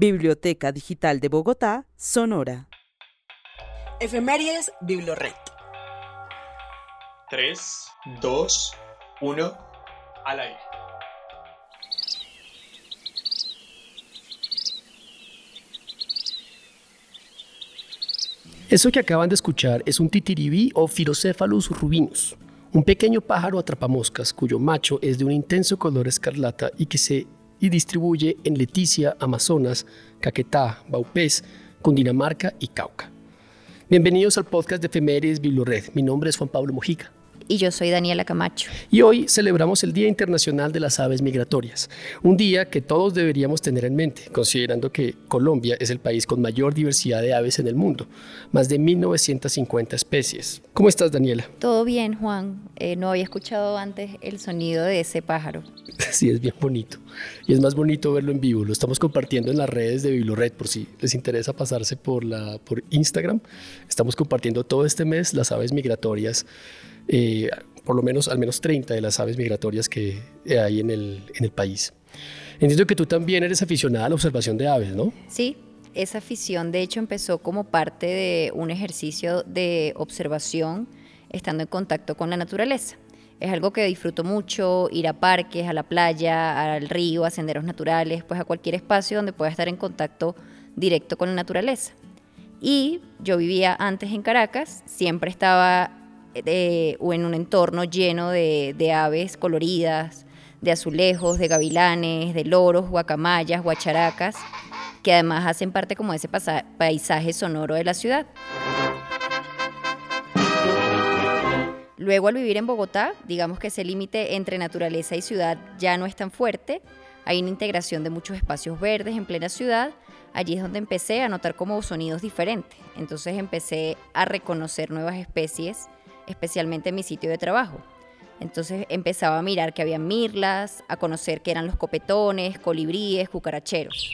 Biblioteca Digital de Bogotá, Sonora. Efemérides Biblored. 3, 2, 1, al aire. Eso que acaban de escuchar es un titiribí o Philocephalus rubinus, un pequeño pájaro atrapamoscas cuyo macho es de un intenso color escarlata y que se distribuye en Leticia, Amazonas, Caquetá, Baupés, Cundinamarca y Cauca. Bienvenidos al podcast de Efemérides Biblored. Mi nombre es Juan Pablo Mojica y yo soy Daniela Camacho. Y hoy celebramos el Día Internacional de las Aves Migratorias, un día que todos deberíamos tener en mente, considerando que Colombia es el país con mayor diversidad de aves en el mundo, más de 1950 especies. ¿Cómo estás, Daniela? Todo bien, Juan. Eh, no había escuchado antes el sonido de ese pájaro. Sí, es bien bonito. Y es más bonito verlo en vivo. Lo estamos compartiendo en las redes de Biblored, por si les interesa pasarse por, la, por Instagram. Estamos compartiendo todo este mes las aves migratorias eh, por lo menos al menos 30 de las aves migratorias que hay en el, en el país. Entiendo que tú también eres aficionada a la observación de aves, ¿no? Sí, esa afición de hecho empezó como parte de un ejercicio de observación estando en contacto con la naturaleza. Es algo que disfruto mucho, ir a parques, a la playa, al río, a senderos naturales, pues a cualquier espacio donde pueda estar en contacto directo con la naturaleza. Y yo vivía antes en Caracas, siempre estaba o en un entorno lleno de, aves coloridas, de azulejos, de gavilanes, de loros, guacamayas, guacharacas, que además hacen parte como de ese paisaje sonoro de la ciudad. Luego al vivir en Bogotá, digamos que ese límite entre naturaleza y ciudad ya no es tan fuerte, hay una integración de muchos espacios verdes en plena ciudad, allí es donde empecé a notar como sonidos diferentes, entonces empecé a reconocer nuevas especies especialmente en mi sitio de trabajo. Entonces empezaba a mirar que había mirlas, a conocer que eran los copetones, colibríes, cucaracheros.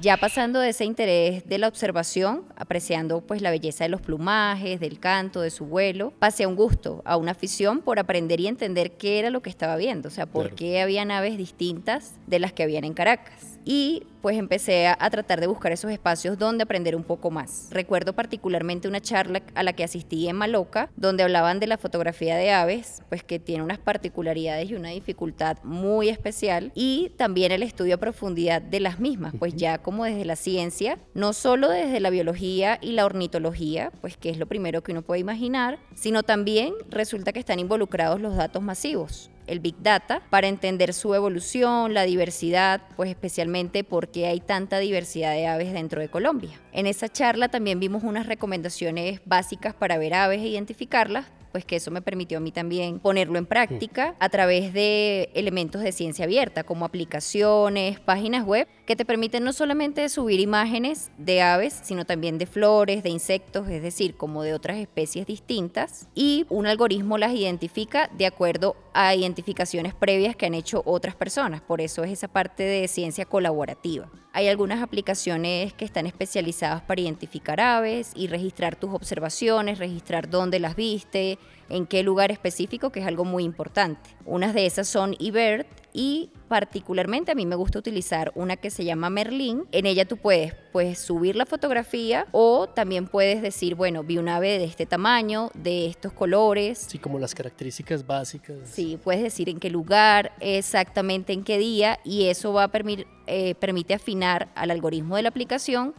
Ya pasando de ese interés de la observación, apreciando pues la belleza de los plumajes, del canto, de su vuelo, pasé a un gusto, a una afición por aprender y entender qué era lo que estaba viendo, o sea, por qué había naves distintas de las que habían en Caracas y pues empecé a, tratar de buscar esos espacios donde aprender un poco más. Recuerdo particularmente una charla a la que asistí en Maloca, donde hablaban de la fotografía de aves, pues que tiene unas particularidades y una dificultad muy especial, y también el estudio a profundidad de las mismas, pues ya como desde la ciencia, no solo desde la biología y la ornitología, pues que es lo primero que uno puede imaginar, sino también resulta que están involucrados los datos masivos el Big Data, para entender su evolución, la diversidad, pues especialmente por qué hay tanta diversidad de aves dentro de Colombia. En esa charla también vimos unas recomendaciones básicas para ver aves e identificarlas, pues que eso me permitió a mí también ponerlo en práctica a través de elementos de ciencia abierta, como aplicaciones, páginas web, que te permiten no solamente subir imágenes de aves, sino también de flores, de insectos, es decir, como de otras especies distintas, y un algoritmo las identifica de acuerdo a identificaciones previas que han hecho otras personas, por eso es esa parte de ciencia colaborativa. Hay algunas aplicaciones que están especializadas para identificar aves y registrar tus observaciones, registrar dónde las viste, en qué lugar específico, que es algo muy importante. Unas de esas son eBird y particularmente a mí me gusta utilizar una que se llama Merlin. En ella tú puedes pues, subir la fotografía o también puedes decir, bueno, vi un ave de este tamaño, de estos colores. Sí, como las características básicas. Sí, puedes decir en qué lugar, exactamente en qué día y eso va a permitir, eh, permite afinar al algoritmo de la aplicación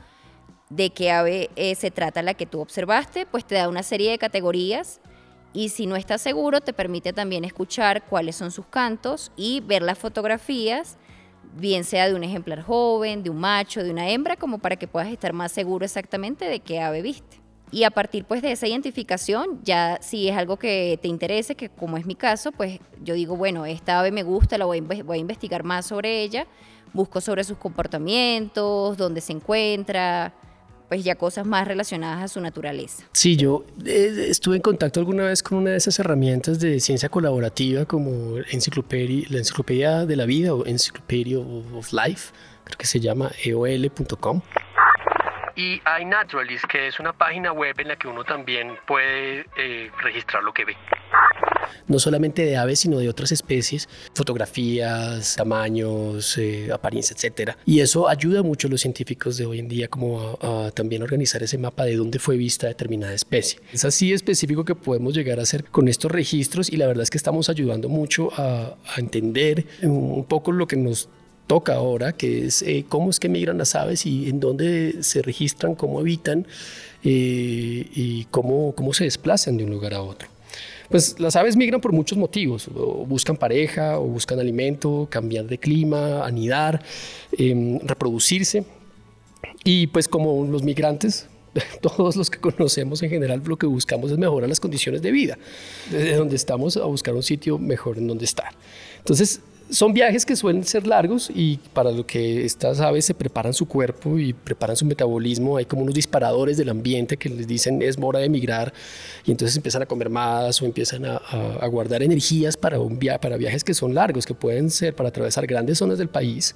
de qué ave eh, se trata la que tú observaste, pues te da una serie de categorías y si no estás seguro, te permite también escuchar cuáles son sus cantos y ver las fotografías, bien sea de un ejemplar joven, de un macho, de una hembra, como para que puedas estar más seguro exactamente de qué ave viste. Y a partir pues de esa identificación, ya si es algo que te interese, que como es mi caso, pues yo digo, bueno, esta ave me gusta, la voy a, voy a investigar más sobre ella, busco sobre sus comportamientos, dónde se encuentra, pues ya cosas más relacionadas a su naturaleza. Sí, yo eh, estuve en contacto alguna vez con una de esas herramientas de ciencia colaborativa como enciclopedia, la enciclopedia de la vida o Encyclopedia of Life, creo que se llama eol.com. Y iNaturalist, que es una página web en la que uno también puede eh, registrar lo que ve. No solamente de aves, sino de otras especies, fotografías, tamaños, eh, apariencia, etc. Y eso ayuda mucho a los científicos de hoy en día como a, también organizar ese mapa de dónde fue vista determinada especie. Es así específico que podemos llegar a hacer con estos registros y la verdad es que estamos ayudando mucho a, entender un poco lo que nos toca ahora, que es eh, cómo es que migran las aves y en dónde se registran, cómo habitan eh, y cómo, cómo se desplazan de un lugar a otro. Pues las aves migran por muchos motivos, o buscan pareja, o buscan alimento, cambiar de clima, anidar, em, reproducirse. Y pues como los migrantes, todos los que conocemos en general, lo que buscamos es mejorar las condiciones de vida, desde donde estamos a buscar un sitio mejor en donde estar. Entonces, son viajes que suelen ser largos y para lo que estas aves se preparan su cuerpo y preparan su metabolismo, hay como unos disparadores del ambiente que les dicen es hora de emigrar y entonces empiezan a comer más o empiezan a, guardar energías para, un para viajes que son largos, que pueden ser para atravesar grandes zonas del país,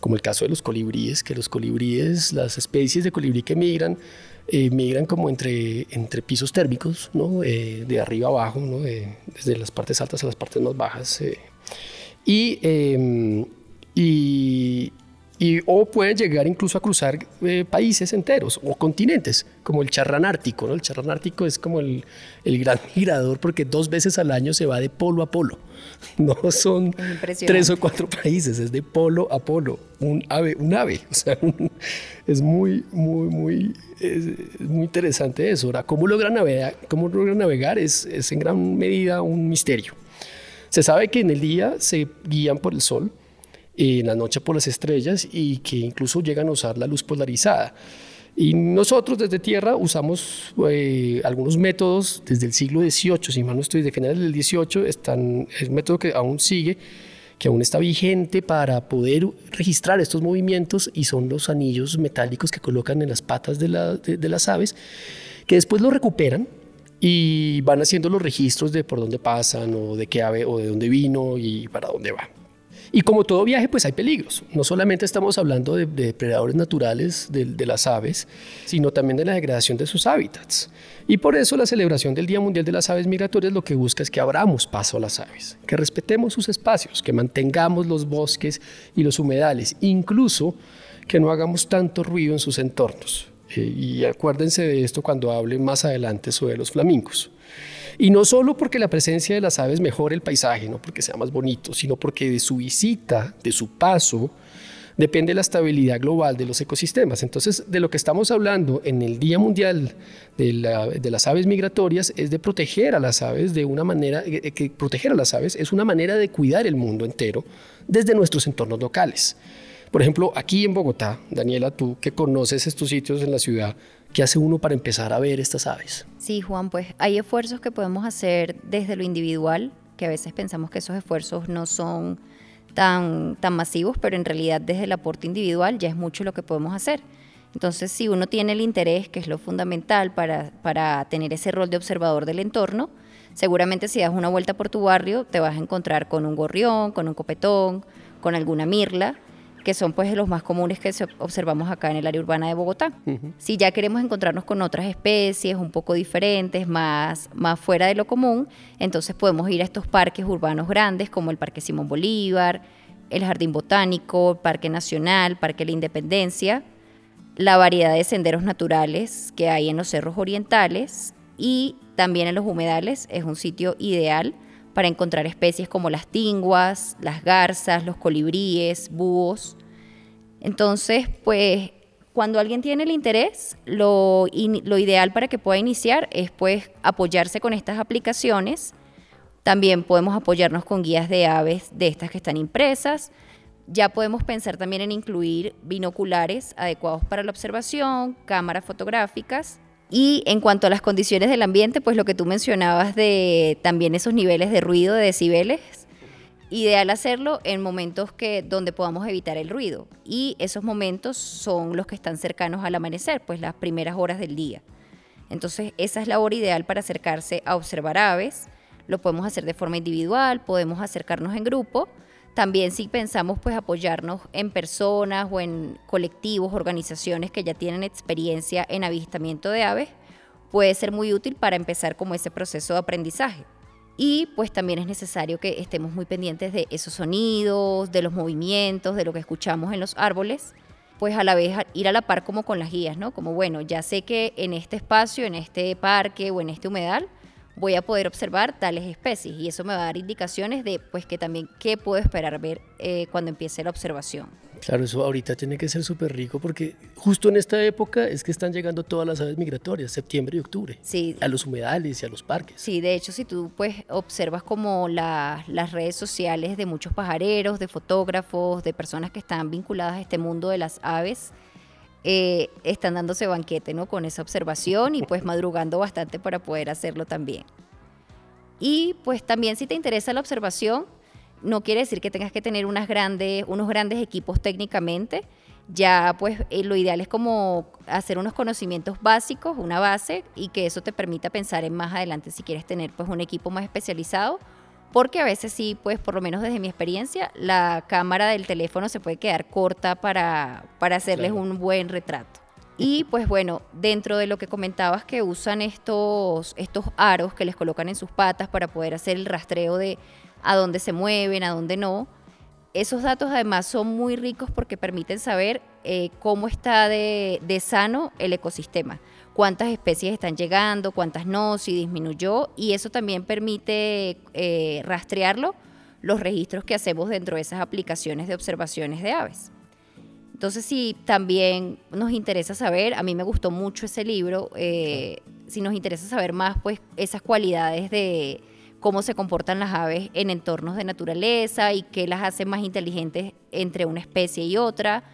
como el caso de los colibríes, que los colibríes, las especies de colibrí que migran, eh, migran como entre, entre pisos térmicos, ¿no? Eh, de arriba a abajo, ¿no? desde las partes altas a las partes más bajas. Eh. Y, em, y, y, o pueden llegar incluso a cruzar eh, países enteros o continentes, como el charrán ártico. ¿no? El charrán ártico es como el, el, gran migrador porque dos veces al año se va de polo a polo. No son tres o cuatro países, es de polo a polo, un ave, un ave. O sea, es muy, muy, muy, es, muy interesante eso. Ahora, ¿cómo logran navegar? Cómo logran navegar es, es en gran medida un misterio. Se sabe que en el día se guían por el sol, en la noche por las estrellas y que incluso llegan a usar la luz polarizada. Y nosotros desde Tierra usamos eh, algunos métodos desde el siglo XVIII, si mal no estoy, de finales del XVIII, están, el método que aún sigue, que aún está vigente para poder registrar estos movimientos y son los anillos metálicos que colocan en las patas de las aves, que después lo recuperan y van haciendo los registros de por dónde pasan o de qué ave o de dónde vino y para dónde va. Y como todo viaje, pues hay peligros. No solamente estamos hablando de, depredadores naturales de, de, las aves, sino también de la degradación de sus hábitats. Y por eso la celebración del Día Mundial de las Aves Migratorias lo que busca es que abramos paso a las aves, que respetemos sus espacios, que mantengamos los bosques y los humedales, incluso que no hagamos tanto ruido en sus entornos. Eh, y acuérdense de esto cuando hable más adelante sobre los flamingos. Y no solo porque la presencia de las aves mejore el paisaje, no porque sea más bonito, sino porque de su visita, de su paso, depende la estabilidad global de los ecosistemas. Entonces, de lo que estamos hablando en el Día Mundial de, de las Aves Migratorias es de proteger a las aves de una manera, eh, eh, que proteger a las aves es una manera de cuidar el mundo entero desde nuestros entornos locales. Por ejemplo, aquí en Bogotá, Daniela, tú que conoces estos sitios en la ciudad, ¿qué hace uno para empezar a ver estas aves? Sí, Juan, pues hay esfuerzos que podemos hacer desde lo individual, que a veces pensamos que esos esfuerzos no son tan, tan masivos, pero en realidad desde el aporte individual ya es mucho lo que podemos hacer. Entonces, si uno tiene el interés, que es lo fundamental para, para tener ese rol de observador del entorno, seguramente si das una vuelta por tu barrio te vas a encontrar con un gorrión, con un copetón, con alguna mirla, que son pues los más comunes que observamos acá en el área urbana de Bogotá. Si ya queremos encontrarnos con otras especies un poco diferentes, más, más fuera de lo común, entonces podemos ir a estos parques urbanos grandes como el Parque Simón Bolívar, el Jardín Botánico, Parque Nacional, Parque La Independencia, la variedad de senderos naturales que hay en los cerros orientales y también en los humedales es un sitio ideal para encontrar especies como las tinguas, las garzas, los colibríes, búhos. Entonces, pues cuando alguien tiene el interés, lo, ideal para que pueda iniciar es pues apoyarse con estas aplicaciones. También podemos apoyarnos con guías de aves de estas que están impresas. Ya podemos pensar también en incluir binoculares adecuados para la observación, cámaras fotográficas y en cuanto a las condiciones del ambiente, pues lo que tú mencionabas de también esos niveles de ruido, de decibeles, ideal hacerlo en momentos que, donde podamos evitar el ruido. Y esos momentos son los que están cercanos al amanecer, pues las primeras horas del día. Entonces, esa es la hora ideal para acercarse a observar aves. Lo podemos hacer de forma individual, podemos acercarnos en grupo también si pensamos pues apoyarnos en personas o en colectivos, organizaciones que ya tienen experiencia en avistamiento de aves, puede ser muy útil para empezar como ese proceso de aprendizaje. Y pues también es necesario que estemos muy pendientes de esos sonidos, de los movimientos, de lo que escuchamos en los árboles, pues a la vez ir a la par como con las guías, ¿no? Como bueno, ya sé que en este espacio, en este parque o en este humedal, voy a poder observar tales especies y eso me va a dar indicaciones de pues que también qué puedo esperar ver eh, cuando empiece la observación. Claro, eso ahorita tiene que ser súper rico porque justo en esta época es que están llegando todas las aves migratorias, septiembre y octubre, sí. a los humedales y a los parques. Sí, de hecho, si tú pues observas como las redes sociales de muchos pajareros, de fotógrafos, de personas que están vinculadas a este mundo de las aves, eh, están dándose banquete ¿no? con esa observación y pues madrugando bastante para poder hacerlo también. Y pues también si te interesa la observación, no quiere decir que tengas que tener unos grandes equipos técnicamente. Ya pues eh, lo ideal es como hacer unos conocimientos básicos, una base, y que eso te permita pensar en más adelante si quieres tener pues un equipo más especializado porque a veces sí, pues por lo menos desde mi experiencia, la cámara del teléfono se puede quedar corta para, para hacerles un buen retrato. Y pues bueno, dentro de lo que comentabas que usan estos, estos aros que les colocan en sus patas para poder hacer el rastreo de a dónde se mueven, a dónde no, esos datos además son muy ricos porque permiten saber eh, cómo está de, de sano el ecosistema cuántas especies están llegando, cuántas no, si disminuyó, y eso también permite eh, rastrearlo, los registros que hacemos dentro de esas aplicaciones de observaciones de aves. Entonces, si también nos interesa saber, a mí me gustó mucho ese libro, eh, si nos interesa saber más, pues esas cualidades de cómo se comportan las aves en entornos de naturaleza y qué las hace más inteligentes entre una especie y otra,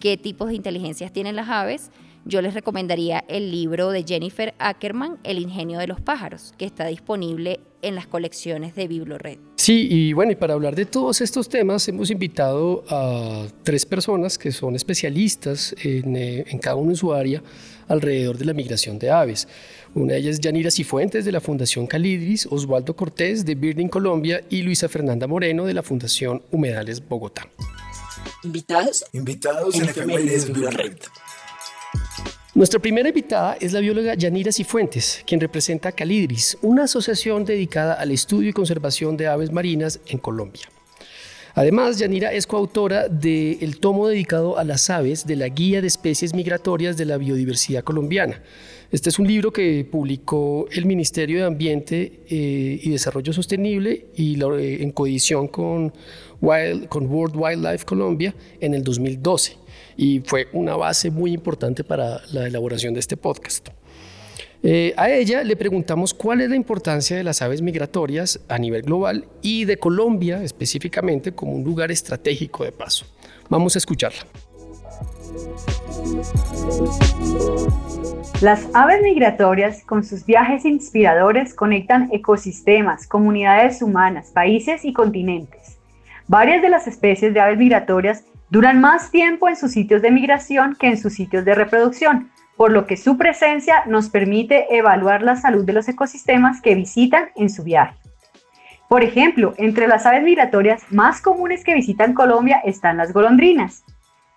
qué tipos de inteligencias tienen las aves, yo les recomendaría el libro de Jennifer Ackerman, El ingenio de los pájaros, que está disponible en las colecciones de BibloRed. Sí, y bueno, y para hablar de todos estos temas hemos invitado a tres personas que son especialistas en, eh, en cada uno en su área alrededor de la migración de aves. Una de ellas es Yanira Cifuentes de la Fundación Calidris, Osvaldo Cortés de Birding Colombia y Luisa Fernanda Moreno de la Fundación Humedales Bogotá. Invitados. Invitados en, Efemérides BibloRed. Nuestra primera invitada es la bióloga Yanira Cifuentes, quien representa Calidris, una asociación dedicada al estudio y conservación de aves marinas en Colombia. Además, Yanira es coautora del tomo dedicado a las aves de la Guía de Especies Migratorias de la Biodiversidad Colombiana. Este es un libro que publicó el Ministerio de Ambiente eh, y Desarrollo Sostenible y eh, en coedición con, con World Wildlife Colombia en el 2012 y fue una base muy importante para la elaboración de este podcast. Eh, a ella le preguntamos cuál es la importancia de las aves migratorias a nivel global y de Colombia específicamente como un lugar estratégico de paso. Vamos a escucharla. Las aves migratorias, con sus viajes inspiradores, conectan ecosistemas, comunidades humanas, países y continentes. Varias de las especies de aves migratorias Duran más tiempo en sus sitios de migración que en sus sitios de reproducción, por lo que su presencia nos permite evaluar la salud de los ecosistemas que visitan en su viaje. Por ejemplo, entre las aves migratorias más comunes que visitan Colombia están las golondrinas.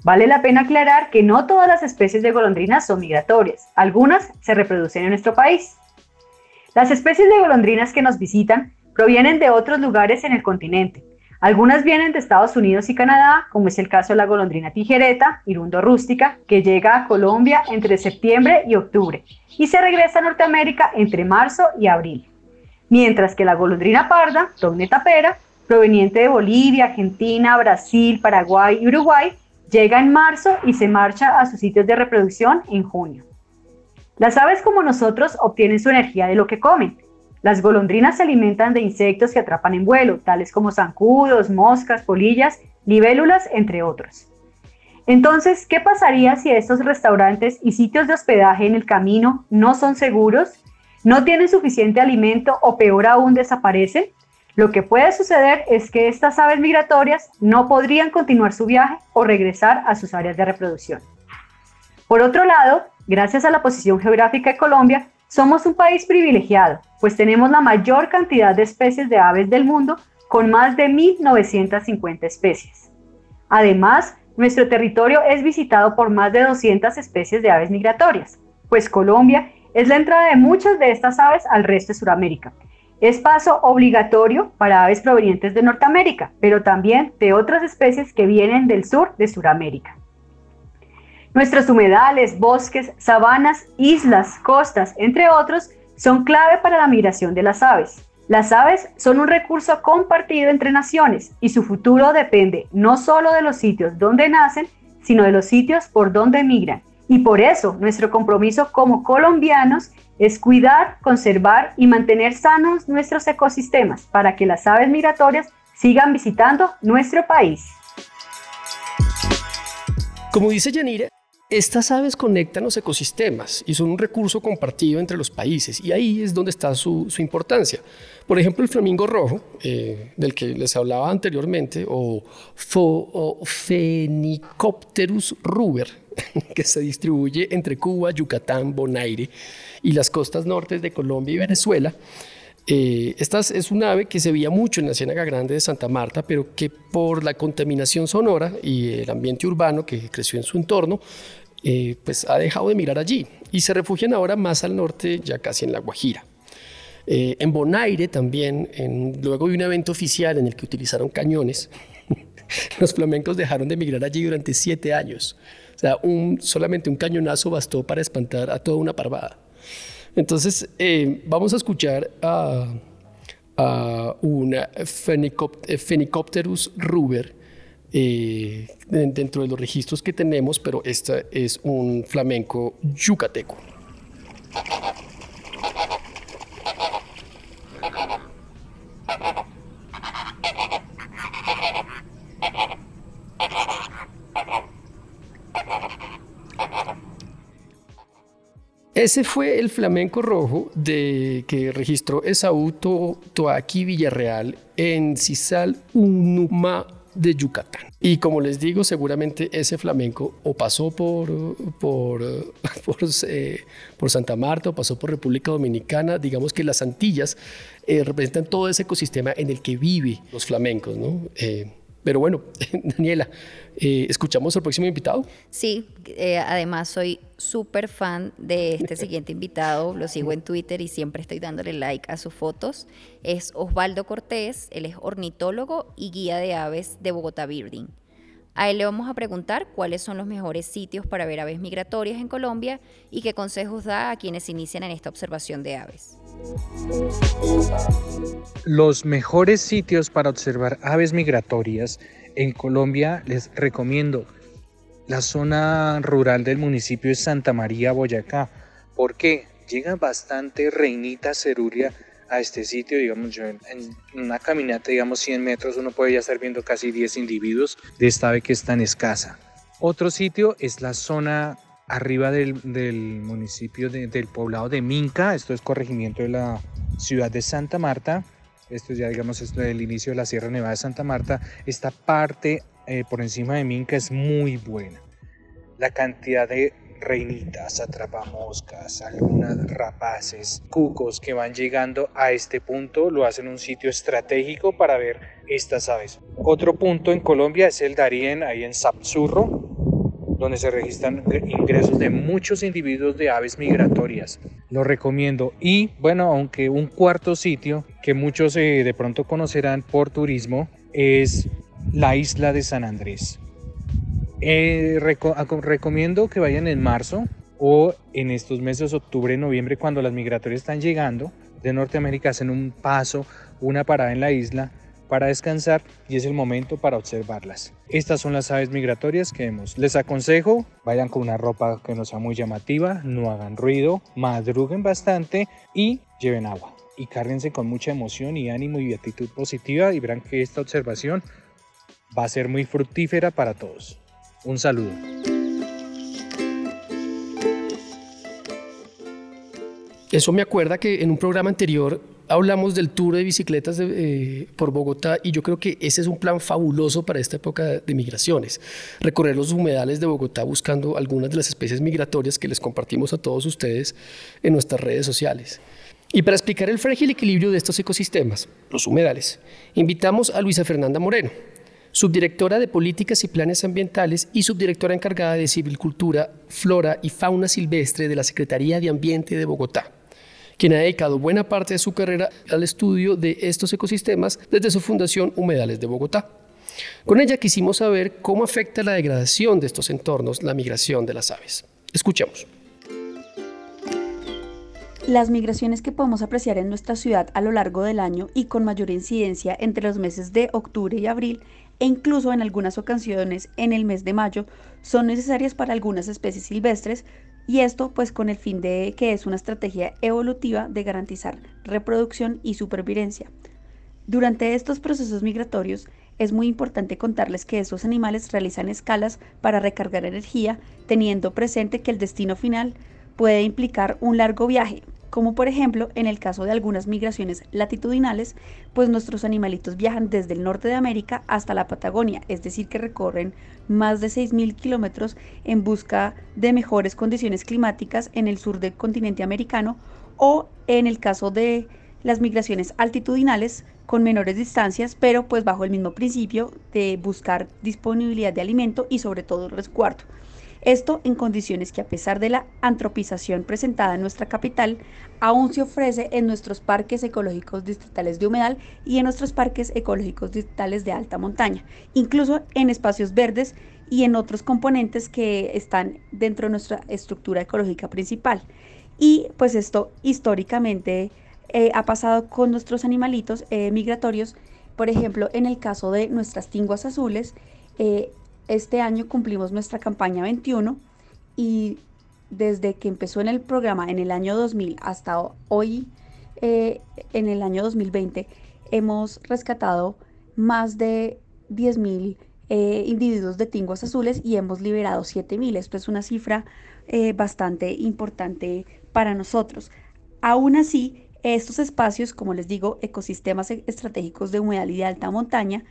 Vale la pena aclarar que no todas las especies de golondrinas son migratorias, algunas se reproducen en nuestro país. Las especies de golondrinas que nos visitan provienen de otros lugares en el continente, algunas vienen de Estados Unidos y Canadá, como es el caso de la golondrina tijereta, irundo rústica, que llega a Colombia entre septiembre y octubre y se regresa a Norteamérica entre marzo y abril. Mientras que la golondrina parda, togne tapera, proveniente de Bolivia, Argentina, Brasil, Paraguay y Uruguay, llega en marzo y se marcha a sus sitios de reproducción en junio. Las aves como nosotros obtienen su energía de lo que comen, las golondrinas se alimentan de insectos que atrapan en vuelo, tales como zancudos, moscas, polillas, libélulas, entre otros. Entonces, ¿qué pasaría si estos restaurantes y sitios de hospedaje en el camino no son seguros, no tienen suficiente alimento o peor aún desaparecen? Lo que puede suceder es que estas aves migratorias no podrían continuar su viaje o regresar a sus áreas de reproducción. Por otro lado, gracias a la posición geográfica de Colombia, somos un país privilegiado, pues tenemos la mayor cantidad de especies de aves del mundo, con más de 1.950 especies. Además, nuestro territorio es visitado por más de 200 especies de aves migratorias, pues Colombia es la entrada de muchas de estas aves al resto de Sudamérica. Es paso obligatorio para aves provenientes de Norteamérica, pero también de otras especies que vienen del sur de Sudamérica. Nuestros humedales, bosques, sabanas, islas, costas, entre otros, son clave para la migración de las aves. Las aves son un recurso compartido entre naciones y su futuro depende no solo de los sitios donde nacen, sino de los sitios por donde migran. Y por eso nuestro compromiso como colombianos es cuidar, conservar y mantener sanos nuestros ecosistemas para que las aves migratorias sigan visitando nuestro país. Como dice Yanira, estas aves conectan los ecosistemas y son un recurso compartido entre los países y ahí es donde está su, importancia. Por ejemplo, el flamingo rojo, eh, del que les hablaba anteriormente, o, o Phenicopterus ruber, que se distribuye entre Cuba, Yucatán, Bonaire y las costas nortes de Colombia y Venezuela. Eh, esta es un ave que se veía mucho en la Ciénaga Grande de Santa Marta, pero que por la contaminación sonora y el ambiente urbano que creció en su entorno, eh, pues ha dejado de mirar allí y se refugian ahora más al norte, ya casi en La Guajira. Eh, en Bonaire también, luego de un evento oficial en el que utilizaron cañones, los flamencos dejaron de migrar allí durante siete años. O sea, un, solamente un cañonazo bastó para espantar a toda una parvada. Entonces, eh, vamos a escuchar a, a una Phenicopterus ruber eh, dentro de los registros que tenemos, pero este es un flamenco yucateco. Ese fue el flamenco rojo de, que registró Esaú Toaki Villarreal en Cisal Unuma de Yucatán. Y como les digo, seguramente ese flamenco o pasó por, por, eh, Santa Marta o pasó por República Dominicana. Digamos que las Antillas eh, representan todo ese ecosistema en el que viven los flamencos. ¿no? Eh, pero bueno, Daniela, eh, ¿escuchamos al próximo invitado? Sí, eh, además soy súper fan de este siguiente invitado, lo sigo en Twitter y siempre estoy dándole like a sus fotos. Es Osvaldo Cortés, él es ornitólogo y guía de aves de Bogotá Birding. A él le vamos a preguntar cuáles son los mejores sitios para ver aves migratorias en Colombia y qué consejos da a quienes inician en esta observación de aves. Los mejores sitios para observar aves migratorias en Colombia les recomiendo la zona rural del municipio de Santa María, Boyacá. ¿Por qué? Llega bastante reinita ceruria a este sitio, digamos, yo en, una caminata, digamos 100 metros, uno puede ya estar viendo casi 10 individuos de esta ave que es tan escasa. Otro sitio es la zona arriba del, municipio del poblado de Minca, esto es corregimiento de la ciudad de Santa Marta, esto ya digamos es el inicio de la Sierra Nevada de Santa Marta, esta parte eh, por encima de Minca es muy buena. La cantidad de reinitas, atrapamoscas, algunas rapaces, cucos que van llegando a este punto lo hacen un sitio estratégico para ver estas aves. Otro punto en Colombia es el Darién, ahí en Sapzurro, donde se registran ingresos de muchos individuos de aves migratorias. Lo recomiendo. Y bueno, aunque un cuarto sitio que muchos eh, de pronto conocerán por turismo es la isla de San Andrés. Eh, recomiendo que vayan en marzo o en estos meses, octubre, noviembre, cuando las migratorias están llegando de Norteamérica, hacen un paso, una parada en la isla para descansar y es el momento para observarlas. Estas son las aves migratorias que vemos. Les aconsejo, vayan con una ropa que no sea muy llamativa, no hagan ruido, madruguen bastante y lleven agua. Y cárguense con mucha emoción y ánimo y actitud positiva y verán que esta observación va a ser muy fructífera para todos. Un saludo. Eso me acuerda que en un programa anterior hablamos del tour de bicicletas eh, por Bogotá y yo creo que ese es un plan fabuloso para esta época de migraciones. Recorrer los humedales de Bogotá buscando algunas de las especies migratorias que les compartimos a todos ustedes en nuestras redes sociales. Y para explicar el frágil equilibrio de estos ecosistemas, los humedales, invitamos a Luisa Fernanda Moreno, subdirectora de Políticas y Planes Ambientales y subdirectora encargada de Civilcultura, Flora y Fauna Silvestre de la Secretaría de Ambiente de Bogotá quien ha dedicado buena parte de su carrera al estudio de estos ecosistemas desde su fundación Humedales de Bogotá. Con ella quisimos saber cómo afecta la degradación de estos entornos la migración de las aves. Escuchemos. Las migraciones que podemos apreciar en nuestra ciudad a lo largo del año y con mayor incidencia entre los meses de octubre y abril e incluso en algunas ocasiones en el mes de mayo son necesarias para algunas especies silvestres y esto pues con el fin de que es una estrategia evolutiva de garantizar reproducción y supervivencia. Durante estos procesos migratorios es muy importante contarles que estos animales realizan escalas para recargar energía, teniendo presente que el destino final puede implicar un largo viaje, como por ejemplo en el caso de algunas migraciones latitudinales, pues nuestros animalitos viajan desde el norte de América hasta la Patagonia, es decir, que recorren más de 6.000 kilómetros en busca de mejores condiciones climáticas en el sur del continente americano o en el caso de las migraciones altitudinales con menores distancias, pero pues bajo el mismo principio de buscar disponibilidad de alimento y sobre todo resguardo. Esto en condiciones que a pesar de la antropización presentada en nuestra capital, aún se ofrece en nuestros parques ecológicos distritales de humedal y en nuestros parques ecológicos distritales de alta montaña, incluso en espacios verdes y en otros componentes que están dentro de nuestra estructura ecológica principal. Y pues esto históricamente eh, ha pasado con nuestros animalitos eh, migratorios, por ejemplo, en el caso de nuestras tinguas azules, eh, este año cumplimos nuestra campaña 21 y desde que empezó en el programa en el año 2000 hasta hoy, eh, en el año 2020, hemos rescatado más de 10.000 eh, individuos de tingos azules y hemos liberado 7.000. Esto es una cifra eh, bastante importante para nosotros. Aún así, estos espacios, como les digo, ecosistemas e-, estratégicos de humedal y de alta montaña,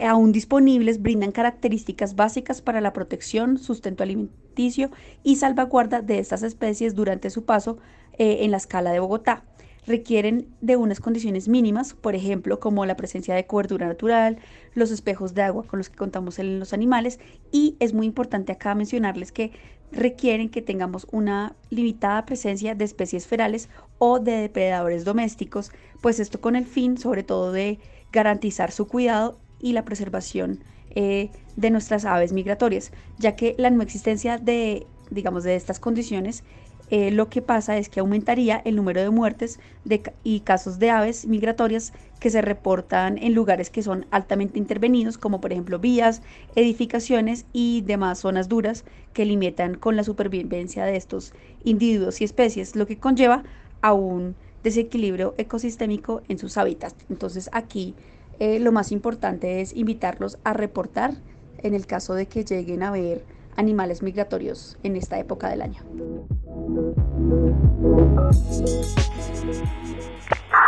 aún disponibles brindan características básicas para la protección, sustento alimenticio y salvaguarda de estas especies durante su paso eh, en la escala de Bogotá. Requieren de unas condiciones mínimas, por ejemplo, como la presencia de cobertura natural, los espejos de agua con los que contamos en los animales y es muy importante acá mencionarles que requieren que tengamos una limitada presencia de especies ferales o de depredadores domésticos, pues esto con el fin sobre todo de garantizar su cuidado y la preservación eh, de nuestras aves migratorias, ya que la no existencia de, digamos, de estas condiciones, eh, lo que pasa es que aumentaría el número de muertes de, y casos de aves migratorias que se reportan en lugares que son altamente intervenidos, como por ejemplo vías, edificaciones y demás zonas duras que limitan con la supervivencia de estos individuos y especies, lo que conlleva a un desequilibrio ecosistémico en sus hábitats. Entonces aquí eh, lo más importante es invitarlos a reportar en el caso de que lleguen a ver animales migratorios en esta época del año.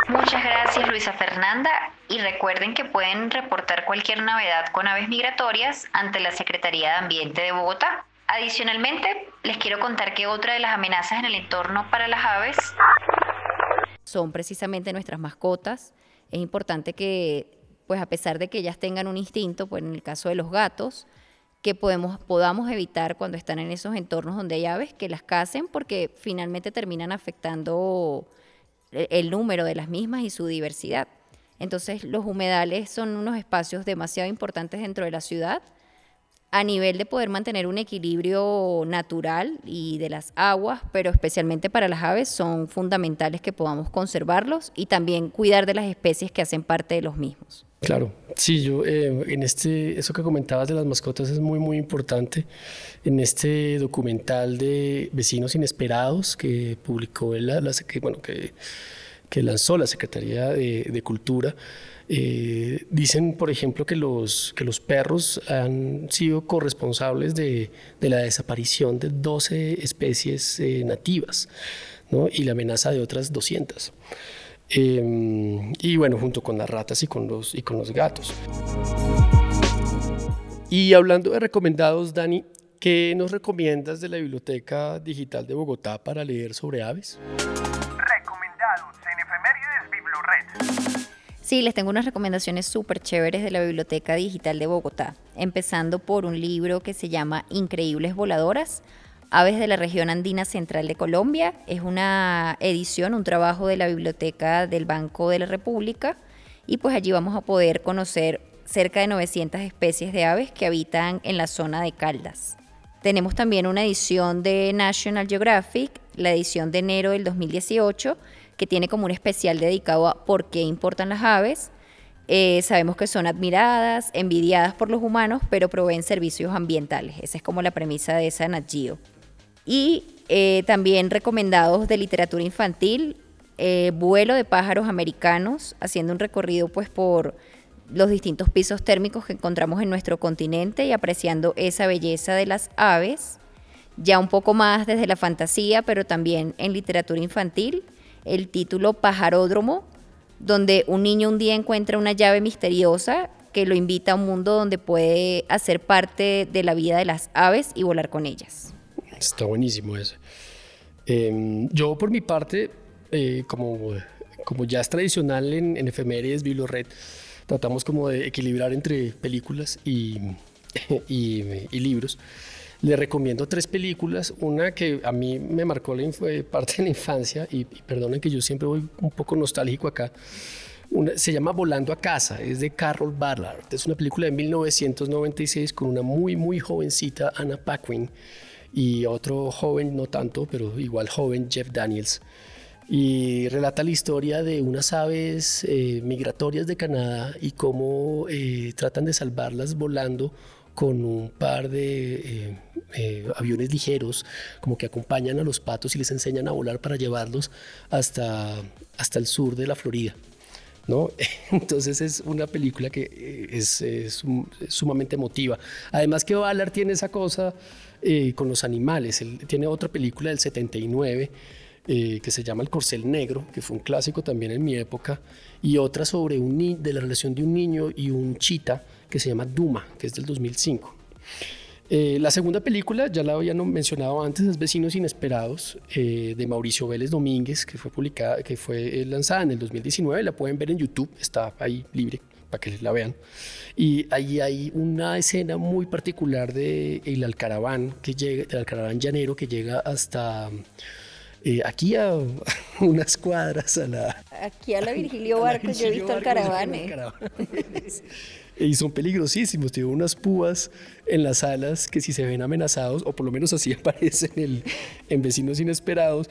Muchas gracias Luisa Fernanda y recuerden que pueden reportar cualquier novedad con aves migratorias ante la Secretaría de Ambiente de Bogotá. Adicionalmente, les quiero contar que otra de las amenazas en el entorno para las aves son precisamente nuestras mascotas. Es importante que pues a pesar de que ellas tengan un instinto, pues en el caso de los gatos, que podemos, podamos evitar cuando están en esos entornos donde hay aves que las casen porque finalmente terminan afectando el número de las mismas y su diversidad. Entonces los humedales son unos espacios demasiado importantes dentro de la ciudad a nivel de poder mantener un equilibrio natural y de las aguas, pero especialmente para las aves son fundamentales que podamos conservarlos y también cuidar de las especies que hacen parte de los mismos. Claro, sí, yo eh, en este, eso que comentabas de las mascotas es muy, muy importante. En este documental de Vecinos Inesperados que publicó la, la que, bueno, que, lanzó la Secretaría de, de Cultura, eh, dicen, por ejemplo, que los, que los perros han sido corresponsables de, de la desaparición de 12 especies eh, nativas ¿no? y la amenaza de otras 200. Em, y bueno, junto con las ratas y con los, y con los gatos. Y hablando de recomendados, Dani, ¿qué nos recomiendas de la Biblioteca Digital de Bogotá para leer sobre aves? Recomendados en Efemérides BibloRed. Sí, les tengo unas recomendaciones súper chéveres de la Biblioteca Digital de Bogotá, empezando por un libro que se llama Increíbles Voladoras, Aves de la región andina central de Colombia. Es una edición, un trabajo de la Biblioteca del Banco de la República y pues allí vamos a poder conocer cerca de 900 especies de aves que habitan en la zona de Caldas. Tenemos también una edición de National Geographic, la edición de enero del 2018, que tiene como un especial dedicado a por qué importan las aves. Eh, sabemos que son admiradas, envidiadas por los humanos, pero proveen servicios ambientales. Esa es como la premisa de esa Nat. Y eh, también recomendados de literatura infantil, eh, Vuelo de pájaros americanos, haciendo un recorrido pues por los distintos pisos térmicos que encontramos en nuestro continente y apreciando esa belleza de las aves, ya un poco más desde la fantasía, pero también en literatura infantil, el título Pajaródromo, donde un niño un día encuentra una llave misteriosa que lo invita a un mundo donde puede hacer parte de la vida de las aves y volar con ellas. Está buenísimo ese. Em, yo por mi parte, eh, como, como ya es tradicional en, en efemérides, Red tratamos como de equilibrar entre películas y, y, libros. Le recomiendo tres películas, una que a mí me marcó la parte de la infancia y, perdonen que yo siempre voy un poco nostálgico acá. se llama Volando a casa, es de Carol Ballard. Es una película de 1996 con una muy, muy jovencita Anna Paquin y otro joven, no tanto, pero igual joven, Jeff Daniels y relata la historia de unas aves eh, migratorias de Canadá y cómo eh, tratan de salvarlas volando con un par de eh, aviones ligeros, como que acompañan a los patos y les enseñan a volar para llevarlos hasta, hasta el sur de la Florida. ¿no? Entonces es una película que es, es sumamente emotiva. Además que Ballard tiene esa cosa con los animales. Él tiene otra película del 79 eh, que se llama El Corcel Negro, que fue un clásico también en mi época, y otra sobre un de la relación de un niño y un chita, que se llama Duma, que es del 2005. Eh, la segunda película, ya la había mencionado antes, es Vecinos Inesperados, eh, de Mauricio Vélez Domínguez, que fue, publicada, que fue lanzada en el 2019. La pueden ver en YouTube, está ahí libre para que la vean. Y ahí hay una escena muy particular de el Alcaraván, que llega, del Alcaraván llanero que llega hasta eh, aquí a unas cuadras a la... Aquí a la Virgilio Barcos, yo he visto el caravane. y son peligrosísimos, tienen unas púas en las alas que si se ven amenazados, o por lo menos así aparecen en vecinos inesperados,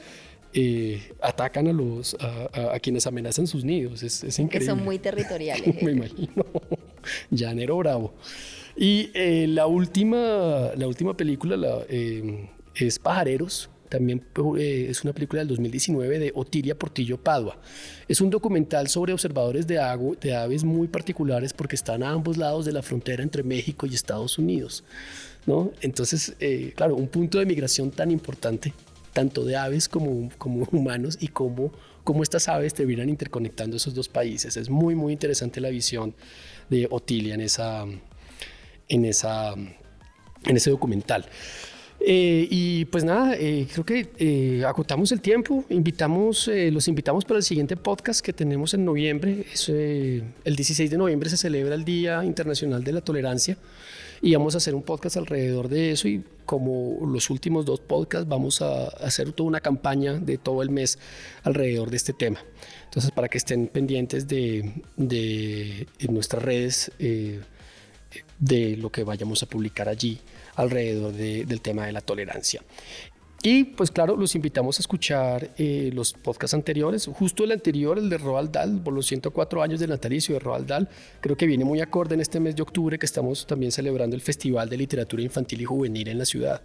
eh, atacan a los a, quienes amenazan sus nidos. Es, increíble. Que son muy territoriales. Me imagino. Llanero Bravo. Y eh, la, última, la última película la, es Pajareros, también eh, es una película del 2019 de Otilia Portillo Padua. Es un documental sobre observadores de, de aves muy particulares porque están a ambos lados de la frontera entre México y Estados Unidos. ¿no? Entonces, eh, claro, un punto de migración tan importante, tanto de aves como, como humanos, y cómo, cómo estas aves terminan interconectando esos dos países. Es muy, muy interesante la visión de Otilia en, esa, en, esa, en ese documental. Eh, y pues nada, eh, creo que eh, el tiempo. Invitamos, los invitamos para el siguiente podcast que tenemos en noviembre. el 16 de noviembre se celebra el Día Internacional de la Tolerancia y vamos a hacer un podcast alrededor de eso y como los últimos dos podcasts vamos a hacer toda una campaña de todo el mes alrededor de este tema. Entonces para que estén pendientes de, de nuestras redes de lo que vayamos a publicar allí alrededor del tema de la tolerancia. Y pues claro, los invitamos a escuchar eh, los podcasts anteriores. Justo el anterior, el de Roald Dahl, por los 104 años del natalicio de Roald Dahl, creo que viene muy acorde en este mes de octubre que estamos también celebrando el Festival de Literatura Infantil y Juvenil en la ciudad.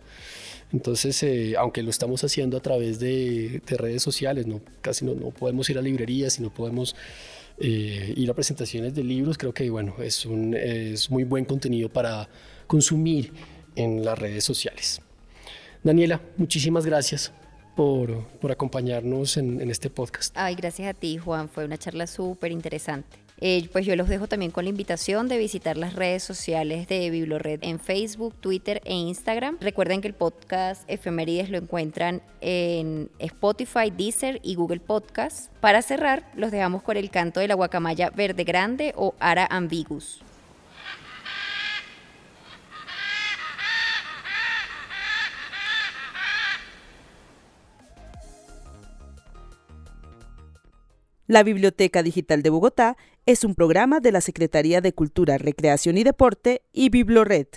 Entonces, eh, aunque lo estamos haciendo a través de, redes sociales, no, casi no, no, podemos ir a librerías y no podemos eh, ir a presentaciones de libros, creo que bueno, es, un, es muy buen contenido para consumir en las redes sociales. Daniela, muchísimas gracias por, por acompañarnos en, este podcast. Ay, gracias a ti, Juan. Fue una charla súper interesante. Eh, pues yo los dejo también con la invitación de visitar las redes sociales de Biblored en Facebook, Twitter e Instagram. Recuerden que el podcast Efemérides lo encuentran en Spotify, Deezer y Google Podcast. Para cerrar, los dejamos con el canto de la guacamaya verde grande o Ara ambigus. La Biblioteca Digital de Bogotá es un programa de la Secretaría de Cultura, Recreación y Deporte y Biblored.